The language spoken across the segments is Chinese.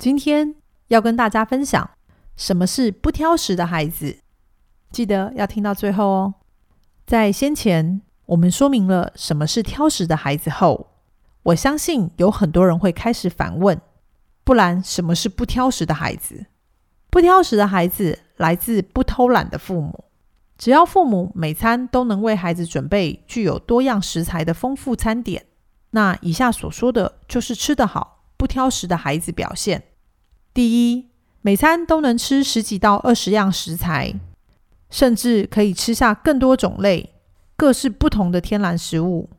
今天要跟大家分享什么是不挑食的孩子，记得要听到最后哦。在先前我们说明了什么是挑食的孩子后，我相信有很多人会开始反问：不然什么是不挑食的孩子？不挑食的孩子来自不偷懒的父母。只要父母每餐都能为孩子准备具有多样食材的丰富餐点，那以下所说的就是吃得好、不挑食的孩子表现。第一，每餐都能吃十几到二十样食材，甚至可以吃下更多种类、各式不同的天然食物。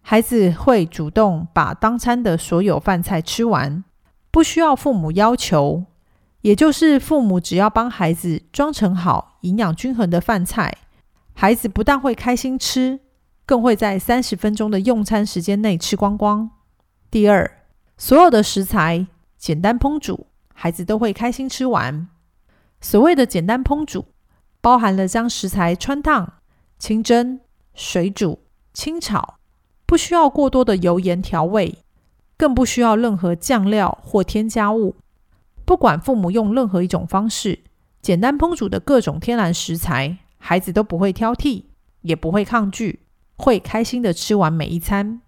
孩子会主动把当餐的所有饭菜吃完，不需要父母要求，也就是父母只要帮孩子装成好、营养均衡的饭菜，孩子不但会开心吃，更会在三十分钟的用餐时间内吃光光。第二，所有的食材。简单烹煮，孩子都会开心吃完。所谓的简单烹煮，包含了将食材穿烫、清蒸、水煮、清炒，不需要过多的油盐调味，更不需要任何酱料或添加物。不管父母用任何一种方式，简单烹煮的各种天然食材，孩子都不会挑剔，也不会抗拒，会开心的吃完每一餐。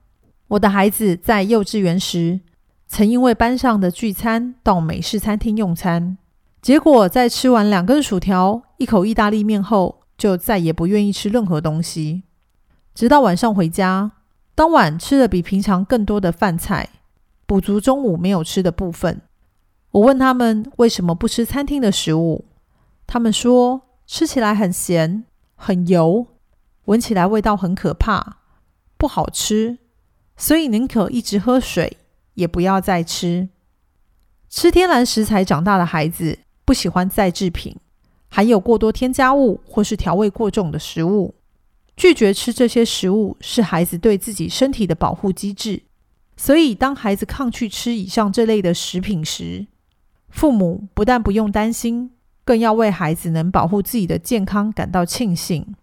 我的孩子在幼稚园时。曾因为班上的聚餐到美式餐厅用餐，结果在吃完两根薯条、一口意大利面后，就再也不愿意吃任何东西。直到晚上回家，当晚吃了比平常更多的饭菜，补足中午没有吃的部分。我问他们为什么不吃餐厅的食物，他们说吃起来很咸、很油，闻起来味道很可怕，不好吃，所以宁可一直喝水。也不要再吃吃天然食材长大的孩子，不喜欢再制品，含有过多添加物或是调味过重的食物。拒绝吃这些食物是孩子对自己身体的保护机制。所以，当孩子抗拒吃以上这类的食品时，父母不但不用担心，更要为孩子能保护自己的健康感到庆幸，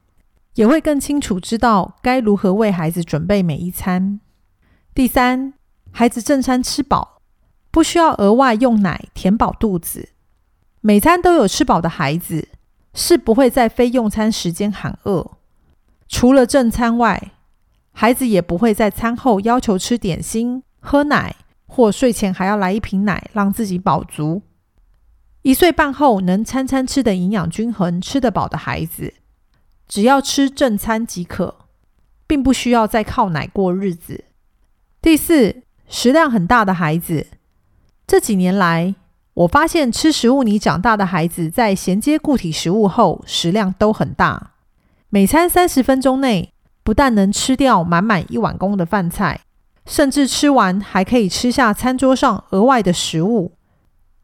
也会更清楚知道该如何为孩子准备每一餐。第三。孩子正餐吃饱，不需要额外用奶填饱肚子。每餐都有吃饱的孩子，是不会在非用餐时间喊饿。除了正餐外，孩子也不会在餐后要求吃点心、喝奶，或睡前还要来一瓶奶，让自己饱足。一岁半后能餐餐吃的营养均衡、吃得饱的孩子，只要吃正餐即可，并不需要再靠奶过日子。第四。食量很大的孩子，这几年来，我发现吃食物泥长大的孩子，在衔接固体食物后，食量都很大。每餐三十分钟内，不但能吃掉满满一碗公的饭菜，甚至吃完还可以吃下餐桌上额外的食物。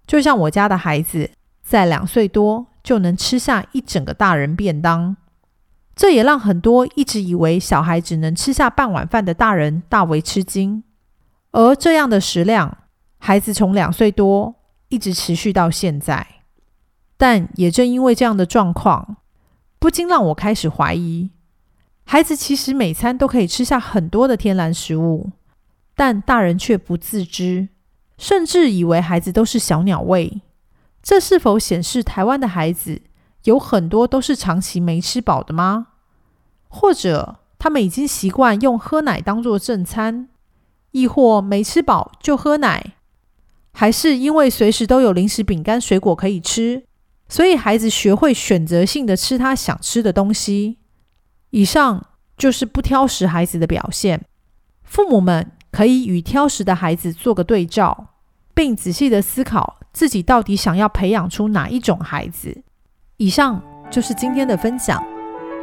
就像我家的孩子，在两岁多就能吃下一整个大人便当，这也让很多一直以为小孩只能吃下半碗饭的大人大为吃惊。而这样的食量，孩子从两岁多一直持续到现在，但也正因为这样的状况，不禁让我开始怀疑：孩子其实每餐都可以吃下很多的天然食物，但大人却不自知，甚至以为孩子都是小鸟胃。这是否显示台湾的孩子有很多都是长期没吃饱的吗？或者他们已经习惯用喝奶当做正餐？亦或没吃饱就喝奶，还是因为随时都有零食、饼干、水果可以吃，所以孩子学会选择性的吃他想吃的东西。以上就是不挑食孩子的表现。父母们可以与挑食的孩子做个对照，并仔细的思考自己到底想要培养出哪一种孩子。以上就是今天的分享，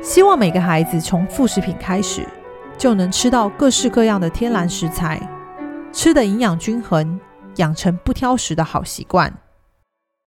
希望每个孩子从副食品开始。就能吃到各式各样的天然食材，吃的营养均衡，养成不挑食的好习惯。